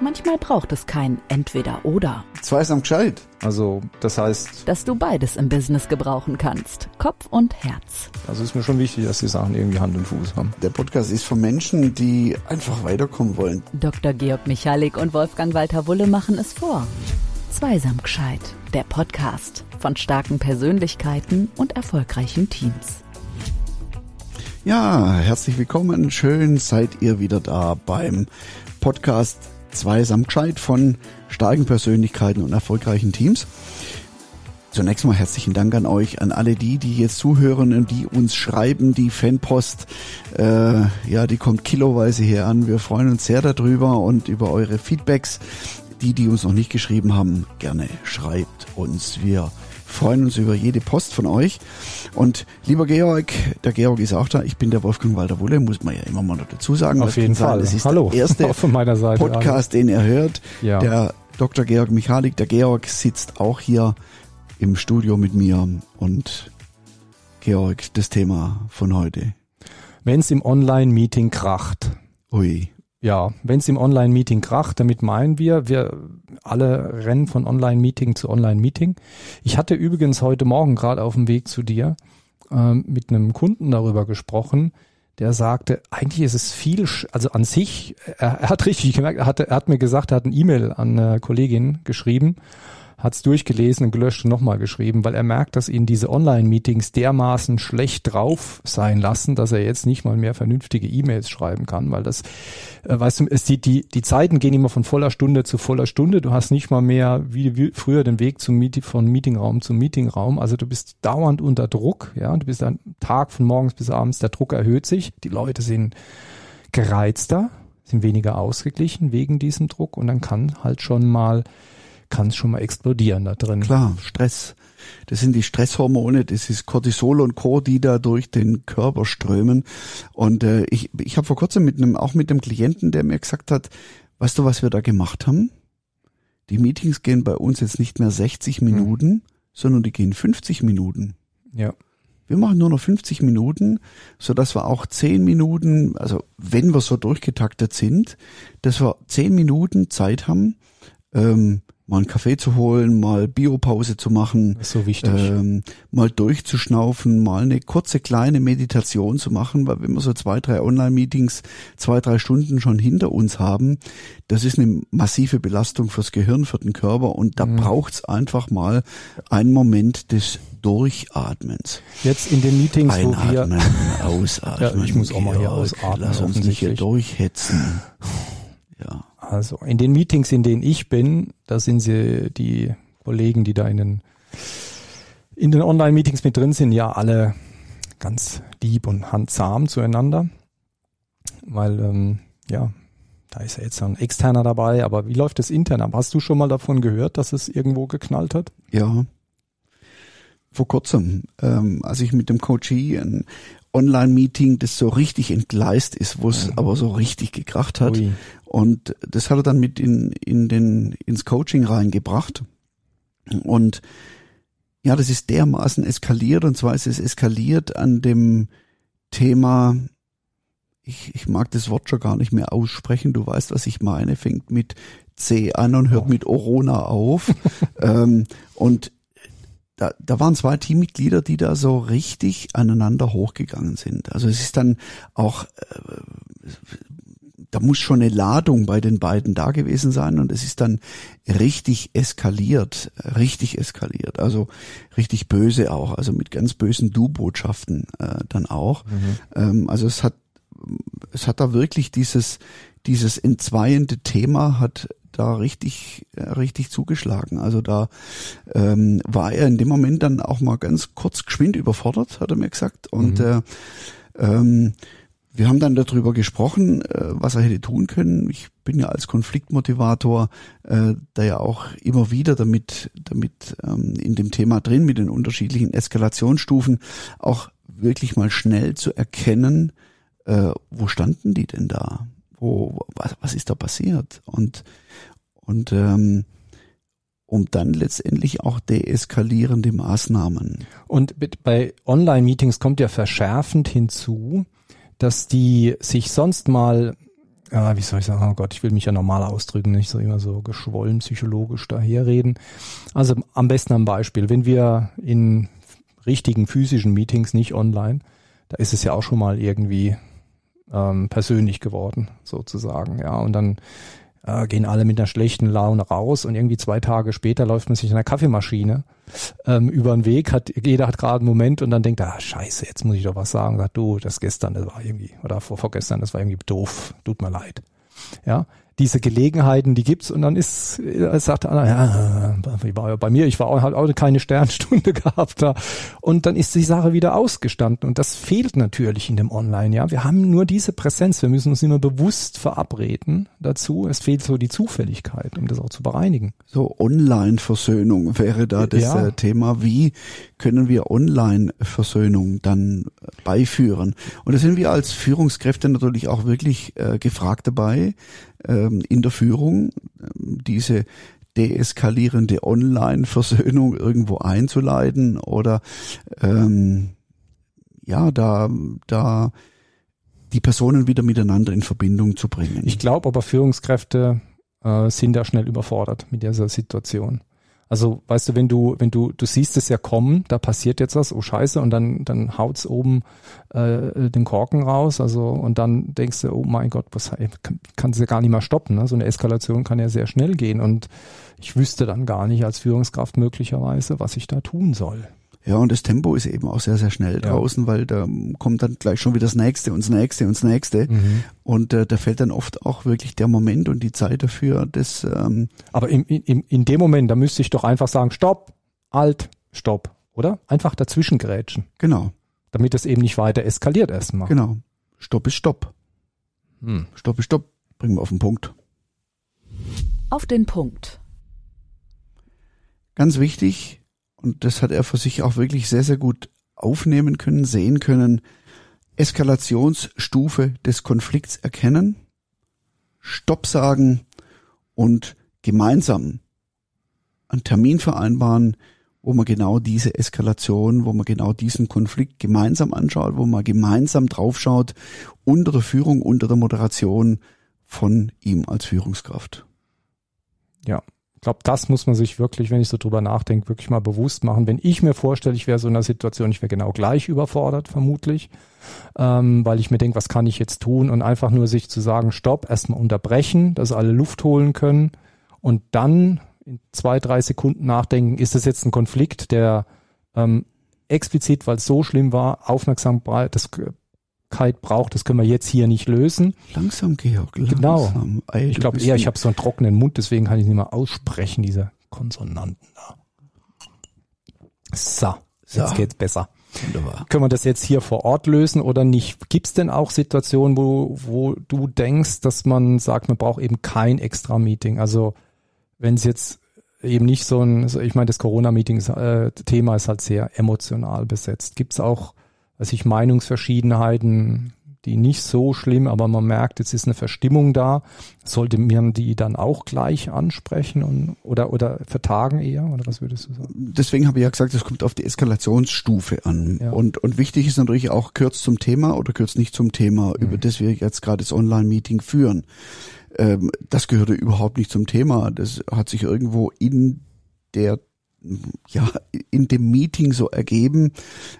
Manchmal braucht es kein Entweder-Oder. Zweisam gescheit. Also, das heißt, Dass du beides im Business gebrauchen kannst. Kopf und Herz. also ist mir schon wichtig, dass die Sachen irgendwie Hand und Fuß haben. Der Podcast ist für Menschen, die einfach weiterkommen wollen. Dr. Georg Michalik und Wolfgang Walter Wulle machen es vor. Zweisam gescheit. Der Podcast von starken Persönlichkeiten und erfolgreichen Teams. Ja, herzlich willkommen. Schön seid ihr wieder da beim Podcast Zweisam gescheit von starken Persönlichkeiten und erfolgreichen Teams. Zunächst mal herzlichen Dank an euch, an alle die, die jetzt zuhören und die uns schreiben. Die Fanpost, äh, ja, die kommt kiloweise hier an. Wir freuen uns sehr darüber und über eure Feedbacks. Die, die uns noch nicht geschrieben haben, gerne schreibt uns. Wir freuen uns über jede Post von euch. Und lieber Georg, der Georg ist auch da. Ich bin der Wolfgang Walter Wulle, muss man ja immer mal noch dazu sagen. Auf jeden kann sein, Fall. Das ist Hallo. der erste von meiner Seite. Podcast, den er hört. Ja. Der Dr. Georg Michalik, der Georg sitzt auch hier im Studio mit mir. Und Georg, das Thema von heute. Wenn es im Online-Meeting kracht. Ui. Ja, wenn es im Online-Meeting kracht, damit meinen wir, wir alle rennen von Online-Meeting zu Online-Meeting. Ich hatte übrigens heute Morgen gerade auf dem Weg zu dir ähm, mit einem Kunden darüber gesprochen, der sagte, eigentlich ist es viel, also an sich, er, er hat richtig gemerkt, er, hatte, er hat mir gesagt, er hat ein E-Mail an eine Kollegin geschrieben, hat es durchgelesen und gelöscht und nochmal geschrieben, weil er merkt, dass ihn diese Online-Meetings dermaßen schlecht drauf sein lassen, dass er jetzt nicht mal mehr vernünftige E-Mails schreiben kann, weil das, äh, weißt du, es die, die, die Zeiten gehen immer von voller Stunde zu voller Stunde. Du hast nicht mal mehr wie, wie früher den Weg zum Meeting, von Meetingraum zu Meetingraum. Also du bist dauernd unter Druck, ja. Du bist ein Tag von morgens bis abends, der Druck erhöht sich. Die Leute sind gereizter, sind weniger ausgeglichen wegen diesem Druck und dann kann halt schon mal, kann es schon mal explodieren da drin. Klar, Stress. Das sind die Stresshormone, das ist Cortisol und Co., die da durch den Körper strömen. Und äh, ich, ich habe vor kurzem mit einem, auch mit einem Klienten, der mir gesagt hat, weißt du, was wir da gemacht haben? Die Meetings gehen bei uns jetzt nicht mehr 60 Minuten, sondern die gehen 50 Minuten. Ja. Wir machen nur noch 50 Minuten, so dass wir auch 10 Minuten, also wenn wir so durchgetaktet sind, dass wir 10 Minuten Zeit haben, ähm, mal einen Kaffee zu holen, mal Biopause zu machen, so ähm, mal durchzuschnaufen, mal eine kurze kleine Meditation zu machen, weil wenn wir so zwei, drei Online-Meetings, zwei, drei Stunden schon hinter uns haben, das ist eine massive Belastung fürs Gehirn, für den Körper und da Mhm. braucht's einfach mal einen Moment des Durchatmens. Jetzt in den Meetings, wo wir, Einatmen, ausatmen. Ja, ich muss auch mal hier ausatmen, Lass uns nicht hier durchhetzen. Also in den Meetings, in denen ich bin, da sind sie, die Kollegen, die da in den, in den Online-Meetings mit drin sind, ja alle ganz lieb und handzahm zueinander. Weil, ähm, ja, da ist ja jetzt so ein externer dabei, aber wie läuft das intern ab? Hast du schon mal davon gehört, dass es irgendwo geknallt hat? Ja. Vor kurzem, ähm, als ich mit dem Coachee ein Online-Meeting, das so richtig entgleist ist, wo es aber so richtig gekracht hat. Ui. Und das hat er dann mit in, in den, ins Coaching reingebracht. Und ja, das ist dermaßen eskaliert und zwar ist es eskaliert an dem Thema, ich, ich mag das Wort schon gar nicht mehr aussprechen, du weißt, was ich meine, fängt mit C an und hört Oh. mit Orona auf. ähm, und da, da waren zwei Teammitglieder, die da so richtig aneinander hochgegangen sind. Also es ist dann auch, äh, da muss schon eine Ladung bei den beiden da gewesen sein und es ist dann richtig eskaliert, richtig eskaliert, also richtig böse auch, also mit ganz bösen Du-Botschaften äh, dann auch. Ähm, also es hat, es hat da wirklich dieses, dieses entzweiende Thema hat da richtig, äh, richtig zugeschlagen. Also da ähm, war er in dem Moment dann auch mal ganz kurz geschwind überfordert, hat er mir gesagt. Und Mhm. äh, ähm, wir haben dann darüber gesprochen, äh, was er hätte tun können. Ich bin ja als Konfliktmotivator äh, da ja auch immer wieder damit, damit ähm, in dem Thema drin, mit den unterschiedlichen Eskalationsstufen, auch wirklich mal schnell zu erkennen, äh, wo standen die denn da? Wo, was, was ist da passiert? Und, und ähm, um dann letztendlich auch deeskalierende Maßnahmen. Und mit- bei Online-Meetings kommt ja verschärfend hinzu, dass die sich sonst mal ja, wie soll ich sagen, oh Gott, ich will mich ja normal ausdrücken, nicht so immer so geschwollen psychologisch daherreden. Also am besten am Beispiel, wenn wir in richtigen physischen Meetings, nicht online, da ist es ja auch schon mal irgendwie ähm, persönlich geworden, sozusagen, ja. Und dann äh, gehen alle mit einer schlechten Laune raus und irgendwie zwei Tage später läuft man sich in einer Kaffeemaschine ähm, über den Weg, hat, jeder hat gerade einen Moment und dann denkt, ah, scheiße, jetzt muss ich doch was sagen. Sagt, du, das gestern, das war irgendwie, oder vor, vorgestern, das war irgendwie doof, tut mir leid. Ja, diese Gelegenheiten, die gibt's und dann ist, äh, sagt einer, ja, ich war ja bei mir, ich war auch, halt auch keine Sternstunde gehabt da und dann ist die Sache wieder ausgestanden und das fehlt natürlich in dem Online, ja. Wir haben nur diese Präsenz, wir müssen uns immer bewusst verabreden dazu. Es fehlt so die Zufälligkeit, um das auch zu bereinigen. So Online-Versöhnung wäre da das ja. Äh, Thema. Wie können wir Online-Versöhnung dann beiführen? Und da sind wir als Führungskräfte natürlich auch wirklich äh, gefragt dabei, in der Führung, ähm, diese deeskalierende Online-Versöhnung irgendwo einzuleiten oder ähm, ja, da, da die Personen wieder miteinander in Verbindung zu bringen. Ich glaube aber Führungskräfte äh, sind da schnell überfordert mit dieser Situation. Also, weißt du, wenn du, wenn du, du siehst es ja kommen, da passiert jetzt was, oh Scheiße, und dann, dann haut's oben äh, den Korken raus, also und dann denkst du, oh mein Gott, was kann, kannst du ja gar nicht mehr stoppen. Ne? So eine Eskalation kann ja sehr schnell gehen und ich wüsste dann gar nicht als Führungskraft möglicherweise, was ich da tun soll. Ja, und das Tempo ist eben auch sehr, sehr schnell ja. draußen, weil da kommt dann gleich schon wieder das nächste und das nächste und das nächste. Mhm. Und äh, da fällt dann oft auch wirklich der Moment und die Zeit dafür, das. Ähm Aber im, im, in dem Moment, da müsste ich doch einfach sagen, stopp, alt, stopp, oder? Einfach dazwischen gerätschen. Genau. Damit es eben nicht weiter eskaliert erstmal. Genau. Stopp ist Stopp. Hm. Stopp ist Stopp. Bringen wir auf den Punkt. Auf den Punkt. Ganz wichtig, und das hat er für sich auch wirklich sehr, sehr gut aufnehmen können, sehen können, Eskalationsstufe des Konflikts erkennen, Stopp sagen und gemeinsam einen Termin vereinbaren, wo man genau diese Eskalation, wo man genau diesen Konflikt gemeinsam anschaut, wo man gemeinsam draufschaut, unter der Führung, unter der Moderation von ihm als Führungskraft. Ja, glaube, das muss man sich wirklich, wenn ich so drüber nachdenke, wirklich mal bewusst machen. Wenn ich mir vorstelle, ich wäre so in einer Situation, ich wäre genau gleich überfordert, vermutlich, ähm, weil ich mir denke, was kann ich jetzt tun? Und einfach nur sich zu sagen, stopp, erstmal unterbrechen, dass alle Luft holen können und dann in zwei, drei Sekunden nachdenken, ist das jetzt ein Konflikt, der ähm, explizit, weil es so schlimm war, Aufmerksamkeit, das Flüssigkeit braucht, das können wir jetzt hier nicht lösen. Langsam, Georg, langsam. Genau. Ey, ich glaube eher, ich habe so einen trockenen Mund, deswegen kann ich nicht mehr aussprechen, diese Konsonanten da. So, so. jetzt geht's besser. Wunderbar. Können wir das jetzt hier vor Ort lösen oder nicht? Gibt es denn auch Situationen, wo, wo du denkst, dass man sagt, man braucht eben kein extra Meeting? Also wenn es jetzt eben nicht so ein, ich meine, das Corona-Meeting-Thema äh, ist halt sehr emotional besetzt. Gibt es auch weiß ich, Meinungsverschiedenheiten, die nicht so schlimm, aber man merkt, jetzt ist eine Verstimmung da. Sollte man die dann auch gleich ansprechen und, oder, oder vertagen eher? Oder was würdest du sagen? Deswegen habe ich ja gesagt, es kommt auf die Eskalationsstufe an. Ja. Und, und wichtig ist natürlich auch kurz zum Thema oder kurz nicht zum Thema, mhm. über das wir jetzt gerade das Online-Meeting führen. Ähm, das gehörte überhaupt nicht zum Thema. Das hat sich irgendwo in der ja, in dem Meeting so ergeben.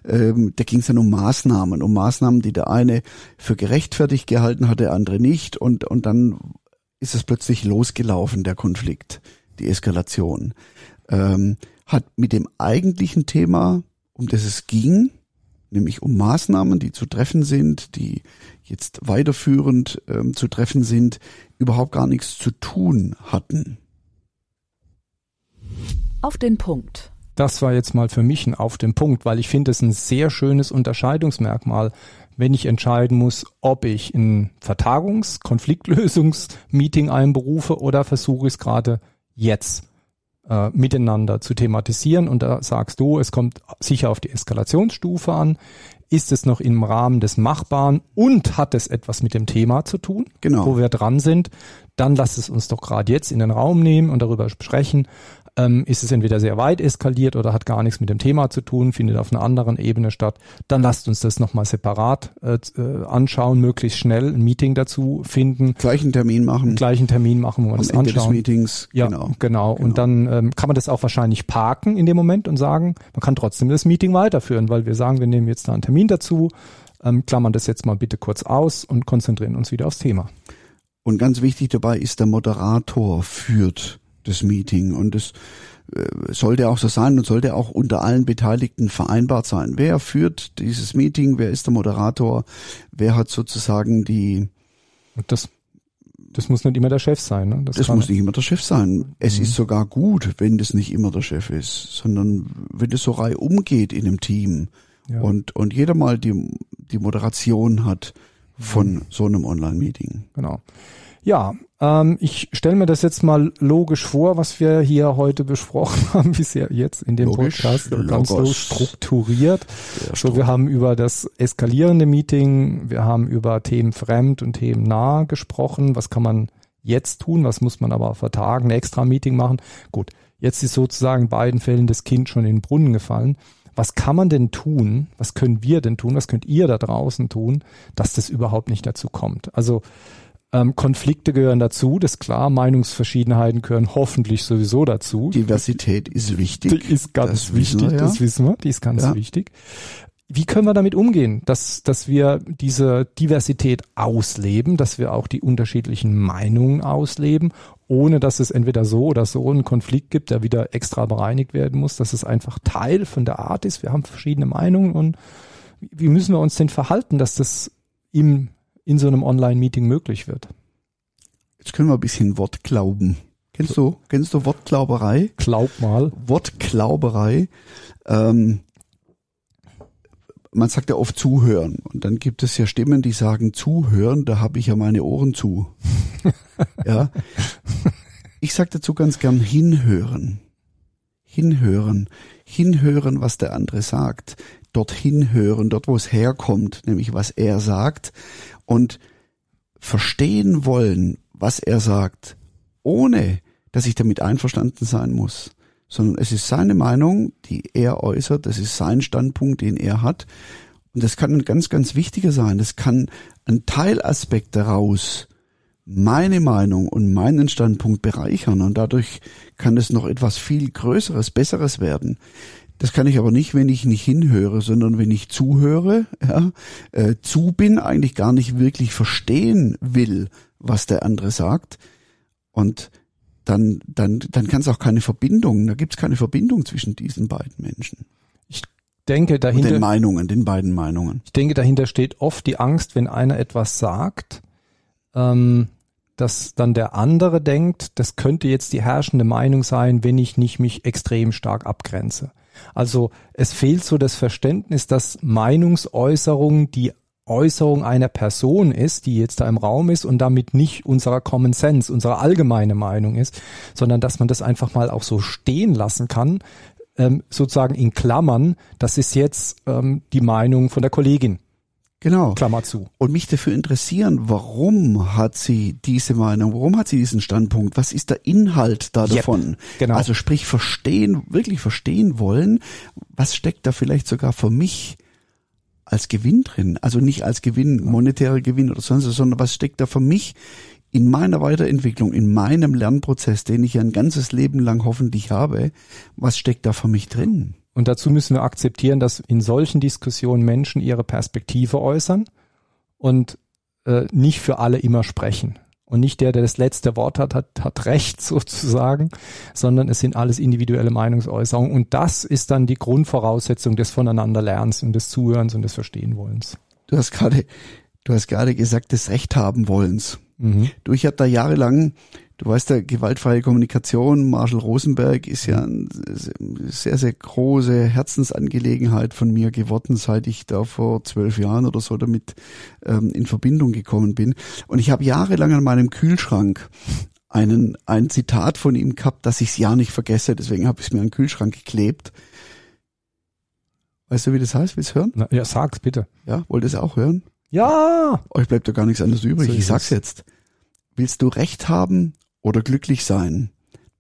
Ähm, da ging es dann um Maßnahmen, um Maßnahmen, die der eine für gerechtfertigt gehalten hat, der andere nicht. Und, und dann ist es plötzlich losgelaufen, der Konflikt, die Eskalation. Ähm, hat mit dem eigentlichen Thema, um das es ging, nämlich um Maßnahmen, die zu treffen sind, die jetzt weiterführend ähm, zu treffen sind, überhaupt gar nichts zu tun hatten auf den Punkt. Das war jetzt mal für mich ein auf den Punkt, weil ich finde es ein sehr schönes Unterscheidungsmerkmal, wenn ich entscheiden muss, ob ich ein Vertagungs-, Konfliktlösungs-Meeting einberufe oder versuche es gerade jetzt äh, miteinander zu thematisieren. Und da sagst du, es kommt sicher auf die Eskalationsstufe an. Ist es noch im Rahmen des Machbaren und hat es etwas mit dem Thema zu tun, genau. wo wir dran sind? Dann lass es uns doch gerade jetzt in den Raum nehmen und darüber sprechen ähm, ist es entweder sehr weit eskaliert oder hat gar nichts mit dem Thema zu tun, findet auf einer anderen Ebene statt, dann lasst uns das nochmal separat äh, äh, anschauen, möglichst schnell ein Meeting dazu finden. Gleichen Termin machen. Gleichen Termin machen, wo wir Am das Ende anschauen. des Meetings. Ja, Genau. genau. Und dann ähm, kann man das auch wahrscheinlich parken in dem Moment und sagen, man kann trotzdem das Meeting weiterführen, weil wir sagen, wir nehmen jetzt da einen Termin dazu, ähm, klammern das jetzt mal bitte kurz aus und konzentrieren uns wieder aufs Thema. Und ganz wichtig dabei ist, der Moderator führt das Meeting und das äh, sollte auch so sein und sollte auch unter allen Beteiligten vereinbart sein. Wer führt dieses Meeting? Wer ist der Moderator? Wer hat sozusagen die, Und das, das muss nicht immer der Chef sein. Ne? das kann- muss nicht immer der Chef sein. Es Mhm. ist sogar gut, wenn das nicht immer der Chef ist, sondern wenn das so reihum geht in einem Team ja. und, und jeder mal die, die Moderation hat von Mhm. so einem Online-Meeting. Genau. Ja, ähm, ich stelle mir das jetzt mal logisch vor, was wir hier heute besprochen haben, bisher jetzt in dem Logisch, Podcast, ganz so strukturiert. So, wir haben über das eskalierende Meeting, wir haben über Themen fremd und Themen nah gesprochen. Was kann man jetzt tun? Was muss man aber vertagen? Ein extra Meeting machen? Gut, jetzt ist sozusagen in beiden Fällen das Kind schon in den Brunnen gefallen. Was kann man denn tun? Was können wir denn tun? Was könnt ihr da draußen tun, dass das überhaupt nicht dazu kommt? Also ähm, Konflikte gehören dazu, das ist klar. Meinungsverschiedenheiten gehören hoffentlich sowieso dazu. Diversität ist wichtig. Die ist ganz Das wissen wichtig, wir, ja. das wissen wir, die ist ganz Ja. wichtig. Wie können wir damit umgehen, dass, dass wir diese Diversität ausleben, dass wir auch die unterschiedlichen Meinungen ausleben, ohne dass es entweder so oder so einen Konflikt gibt, der wieder extra bereinigt werden muss, dass es einfach Teil von der Art ist. Wir haben verschiedene Meinungen und wie müssen wir uns denn verhalten, dass das im, in so einem Online-Meeting möglich wird? Jetzt können wir ein bisschen Wortglauben. Kennst du, kennst du Wortglauberei? Glaub mal. Wortglauberei. Ähm, man sagt ja oft zuhören. Und dann gibt es ja Stimmen, die sagen zuhören, da habe ich ja meine Ohren zu. ja. Ich sage dazu ganz gern hinhören. Hinhören. Hinhören, was der andere sagt. Dorthin hören, dort wo es herkommt, nämlich was er sagt. Und verstehen wollen, was er sagt, ohne dass ich damit einverstanden sein muss, sondern es ist seine Meinung, die er äußert, das ist sein Standpunkt, den er hat. Und das kann ein ganz, ganz wichtiger sein. Das kann ein Teilaspekt daraus meine Meinung und meinen Standpunkt bereichern und dadurch kann es noch etwas viel Größeres, Besseres werden. Das kann ich aber nicht, wenn ich nicht hinhöre, sondern wenn ich zuhöre, ja, äh, zu bin, eigentlich gar nicht wirklich verstehen will, was der andere sagt. Und dann, dann, dann kann es auch keine Verbindung, da gibt es keine Verbindung zwischen diesen beiden Menschen. Denke Und dahinter. den Meinungen, den beiden Meinungen. Ich denke, dahinter steht oft die Angst, wenn einer etwas sagt, ähm, dass dann der andere denkt, das könnte jetzt die herrschende Meinung sein, wenn ich nicht mich extrem stark abgrenze. Also es fehlt so das Verständnis, dass Meinungsäußerung die Äußerung einer Person ist, die jetzt da im Raum ist und damit nicht unserer Common Sense, unsere allgemeine Meinung ist, sondern dass man das einfach mal auch so stehen lassen kann, ähm, sozusagen in Klammern, das ist jetzt ähm, die Meinung von der Kollegin, Genau. Klammer zu. Und mich dafür interessieren, warum hat sie diese Meinung, warum hat sie diesen Standpunkt, was ist der Inhalt da Yep, davon? genau. Also sprich verstehen, wirklich verstehen wollen, was steckt da vielleicht sogar für mich als Gewinn drin? Also nicht als Gewinn, monetärer Gewinn oder sonst was, sondern was steckt da für mich in meiner Weiterentwicklung, in meinem Lernprozess, den ich ja ein ganzes Leben lang hoffentlich habe, was steckt da für mich drin? Und dazu müssen wir akzeptieren, dass in solchen Diskussionen Menschen ihre Perspektive äußern und äh, nicht für alle immer sprechen. Und nicht der, der das letzte Wort hat, hat, hat Recht sozusagen, sondern es sind alles individuelle Meinungsäußerungen. Und das ist dann die Grundvoraussetzung des Voneinanderlernens und des Zuhörens und des Verstehenwollens. Du hast gerade, du hast gerade gesagt, des Recht haben wollens. Mhm. Du, ich habe da jahrelang, du weißt ja, gewaltfreie Kommunikation, Marshall Rosenberg ist ja eine sehr, sehr große Herzensangelegenheit von mir geworden, seit ich da vor zwölf Jahren oder so damit ähm, in Verbindung gekommen bin. Und ich habe jahrelang an meinem Kühlschrank einen, ein Zitat von ihm gehabt, dass ich es ja nicht vergesse, deswegen habe ich es mir an den Kühlschrank geklebt. Weißt du, wie das heißt? Willst du hören? Na, ja, sag's bitte. Ja, wollt ihr es auch hören? Ja! Euch bleibt doch gar nichts anderes übrig. So ich sag's jetzt. Willst du Recht haben oder glücklich sein?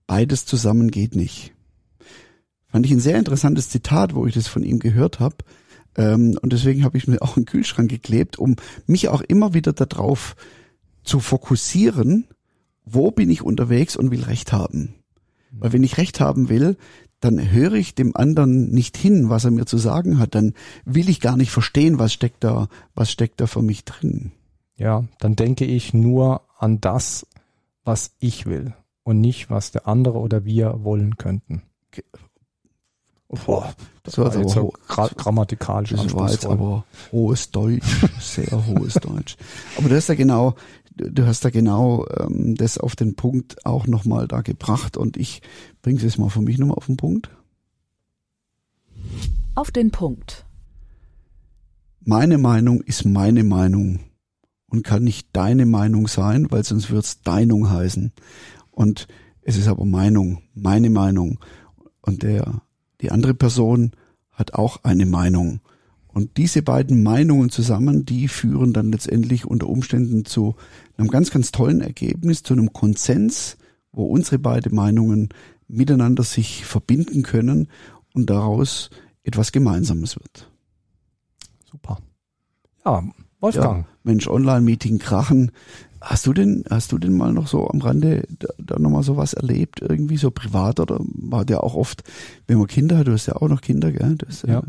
beides zusammen geht nicht. Fand ich ein sehr interessantes Zitat, wo ich das von ihm gehört habe. Ähm, und deswegen habe ich mir auch einen Kühlschrank geklebt, um mich auch immer wieder darauf zu fokussieren, wo bin ich unterwegs und will Recht haben. Weil wenn ich Recht haben will, dann höre ich dem anderen nicht hin, was er mir zu sagen hat. Dann will ich gar nicht verstehen, was steckt da, was steckt da für mich drin. Ja, dann denke ich nur an das, was ich will und nicht, was der andere oder wir wollen könnten. Boah, das war jetzt so gra grammatikalisch Das war jetzt aber hohes Deutsch, sehr hohes Deutsch. Aber du hast ja genau, du hast da genau ähm, das auf den Punkt auch nochmal da gebracht und ich bringe es jetzt mal für mich nochmal auf den Punkt. Auf den Punkt. Meine Meinung ist meine Meinung und kann nicht deine Meinung sein, weil sonst wird's Deinung heißen. Und es ist aber Meinung, meine Meinung. Und der die andere Person hat auch eine Meinung. Und diese beiden Meinungen zusammen, die führen dann letztendlich unter Umständen zu einem ganz, ganz tollen Ergebnis, zu einem Konsens, wo unsere beiden Meinungen miteinander sich verbinden können und daraus etwas Gemeinsames wird. Super. Ja, Wolfgang. Ja, Mensch, Online-Meeting krachen. Hast du denn, hast du denn mal noch so am Rande da, da nochmal so was erlebt, irgendwie so privat oder war der auch oft, wenn man Kinder hat, du hast ja auch noch Kinder, gell? Du hast ja.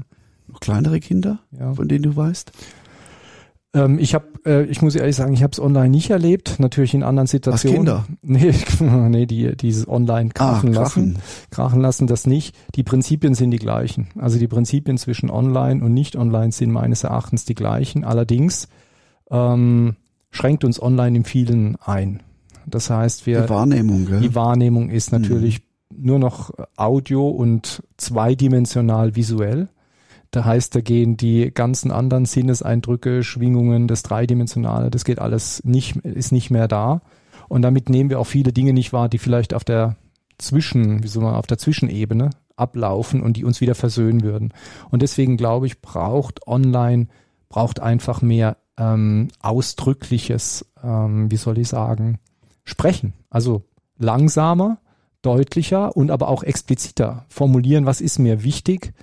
noch kleinere Kinder, ja. von denen du weißt? Ähm, ich habe, äh, ich muss ehrlich sagen, ich habe es online nicht erlebt, natürlich in anderen Situationen. Was Kinder? Nee, nee, die dieses online krachen, ah, krachen lassen, krachen lassen, das nicht. Die Prinzipien sind die gleichen. Also die Prinzipien zwischen online und nicht online sind meines Erachtens die gleichen. Allerdings ähm, schränkt uns online im vielen ein. Das heißt, wir die Wahrnehmung, gell? die Wahrnehmung ist natürlich mhm. nur noch Audio und zweidimensional visuell. Da heißt, da gehen die ganzen anderen Sinneseindrücke, Schwingungen, das Dreidimensionale, das geht alles nicht, ist nicht mehr da. Und damit nehmen wir auch viele Dinge nicht wahr, die vielleicht auf der Zwischen, wie soll man, auf der Zwischenebene ablaufen und die uns wieder versöhnen würden. Und deswegen glaube ich, braucht online, braucht einfach mehr ähm, ausdrückliches, ähm, wie soll ich sagen, Sprechen. Also langsamer, deutlicher und aber auch expliziter formulieren, was ist mir wichtig,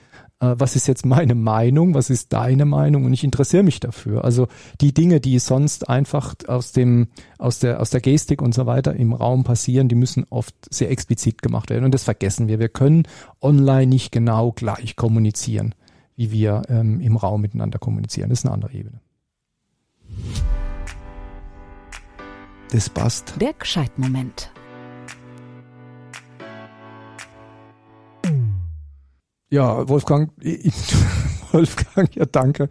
was ist jetzt meine Meinung, was ist deine Meinung und ich interessiere mich dafür. Also die Dinge, die sonst einfach aus dem, aus der, aus der Gestik und so weiter im Raum passieren, die müssen oft sehr explizit gemacht werden und das vergessen wir. Wir können online nicht genau gleich kommunizieren, wie wir ähm, im Raum miteinander kommunizieren. Das ist eine andere Ebene. Das passt. Der Gescheitmoment. Ja, Wolfgang, Wolfgang, ja danke.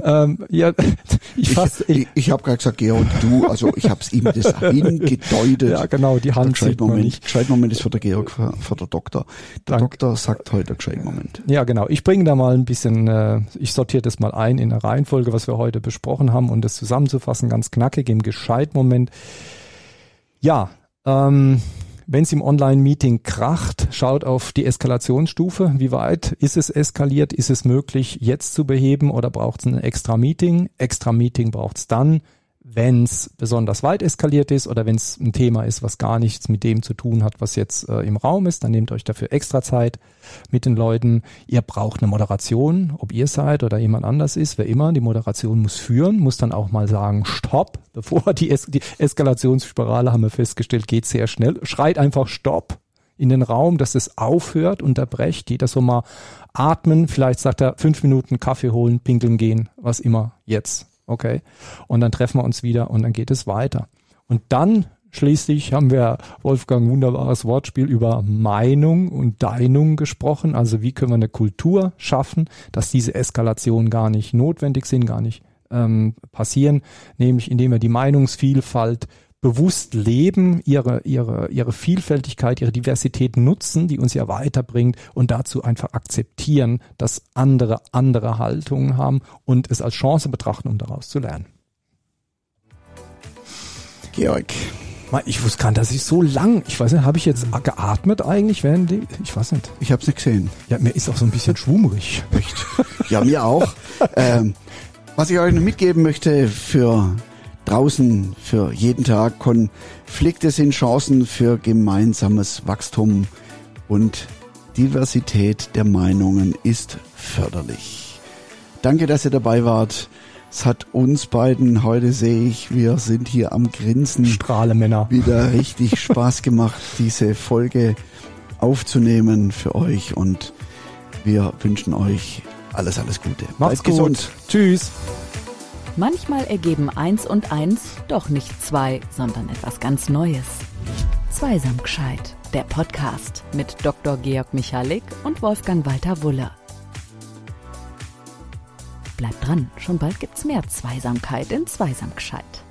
Ähm, ja, ich fass, ich, ich, ich habe gerade gesagt, Georg, du, also ich habe es ihm das hingedeutet. Ja, genau, die Hand sieht Moment. Nicht. Gescheitmoment ist für der Georg, für, für der Doktor. Der Dank. Doktor sagt heute Gescheitmoment. Ja, genau. Ich bringe da mal ein bisschen, äh, ich sortiere das mal ein in der Reihenfolge, was wir heute besprochen haben und das zusammenzufassen, ganz knackig im Gescheitmoment. Ja, ähm, wenn es im Online-Meeting kracht, schaut auf die Eskalationsstufe. Wie weit ist es eskaliert? Ist es möglich, jetzt zu beheben oder braucht es ein extra Meeting? Extra Meeting braucht es dann, wenn es besonders weit eskaliert ist oder wenn es ein Thema ist, was gar nichts mit dem zu tun hat, was jetzt äh, im Raum ist, dann nehmt euch dafür extra Zeit mit den Leuten. Ihr braucht eine Moderation, ob ihr seid oder jemand anders ist, wer immer. Die Moderation muss führen, muss dann auch mal sagen, stopp, bevor die, es die Eskalationsspirale, haben wir festgestellt, geht sehr schnell. Schreit einfach stopp in den Raum, dass es aufhört, unterbrecht, jeder so mal atmen, vielleicht sagt er fünf Minuten Kaffee holen, pinkeln gehen, was immer jetzt Okay. Und dann treffen wir uns wieder und dann geht es weiter. Und dann Schließlich haben wir, Wolfgang, wunderbares Wortspiel über Meinung und Deinung gesprochen. Also wie können wir eine Kultur schaffen, dass diese Eskalationen gar nicht notwendig sind, gar nicht ähm, passieren, nämlich indem wir die Meinungsvielfalt bewusst leben, ihre, ihre, ihre Vielfältigkeit, ihre Diversität nutzen, die uns ja weiterbringt und dazu einfach akzeptieren, dass andere andere Haltungen haben und es als Chance betrachten, um daraus zu lernen. Georg. Ich wusste gar nicht, dass ich so lang, ich weiß nicht, habe ich jetzt geatmet eigentlich während die, ich weiß nicht. Ich habe es nicht gesehen. Ja, mir ist auch so ein bisschen schwummrig. Echt? Ja, mir auch. ähm, was ich euch noch mitgeben möchte für draußen für jeden Tag. Konflikte sind Chancen für gemeinsames Wachstum und Diversität der Meinungen ist förderlich. Danke, dass ihr dabei wart. Es hat uns beiden, heute sehe ich, wir sind hier am Grinsen. Strahlemänner. Wieder richtig Spaß gemacht, diese Folge aufzunehmen für euch und wir wünschen euch alles, alles Gute. Macht's Bleibt gut. gesund. Tschüss. Manchmal ergeben eins und eins doch nicht zwei, sondern etwas ganz Neues. Zweisam gescheit, der Podcast mit Dr. Georg Michalik und Wolfgang Walter Wulle. Bleibt dran, schon bald gibt's mehr Zweisamkeit in Zweisam gescheit.